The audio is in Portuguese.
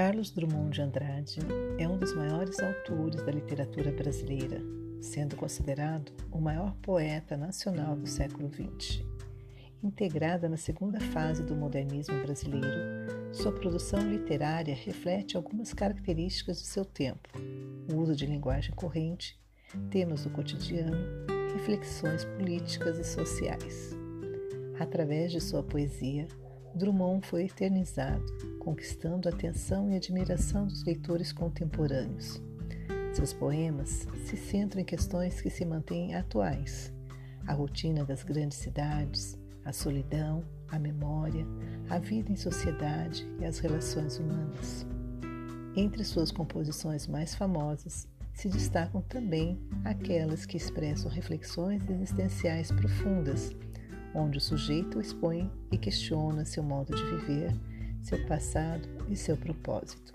Carlos Drummond de Andrade é um dos maiores autores da literatura brasileira, sendo considerado o maior poeta nacional do século XX. Integrada na segunda fase do modernismo brasileiro, sua produção literária reflete algumas características do seu tempo: o uso de linguagem corrente, temas do cotidiano, reflexões políticas e sociais. Através de sua poesia, Drummond foi eternizado, conquistando a atenção e admiração dos leitores contemporâneos. Seus poemas se centram em questões que se mantêm atuais: a rotina das grandes cidades, a solidão, a memória, a vida em sociedade e as relações humanas. Entre suas composições mais famosas se destacam também aquelas que expressam reflexões existenciais profundas onde o sujeito expõe e questiona seu modo de viver, seu passado e seu propósito.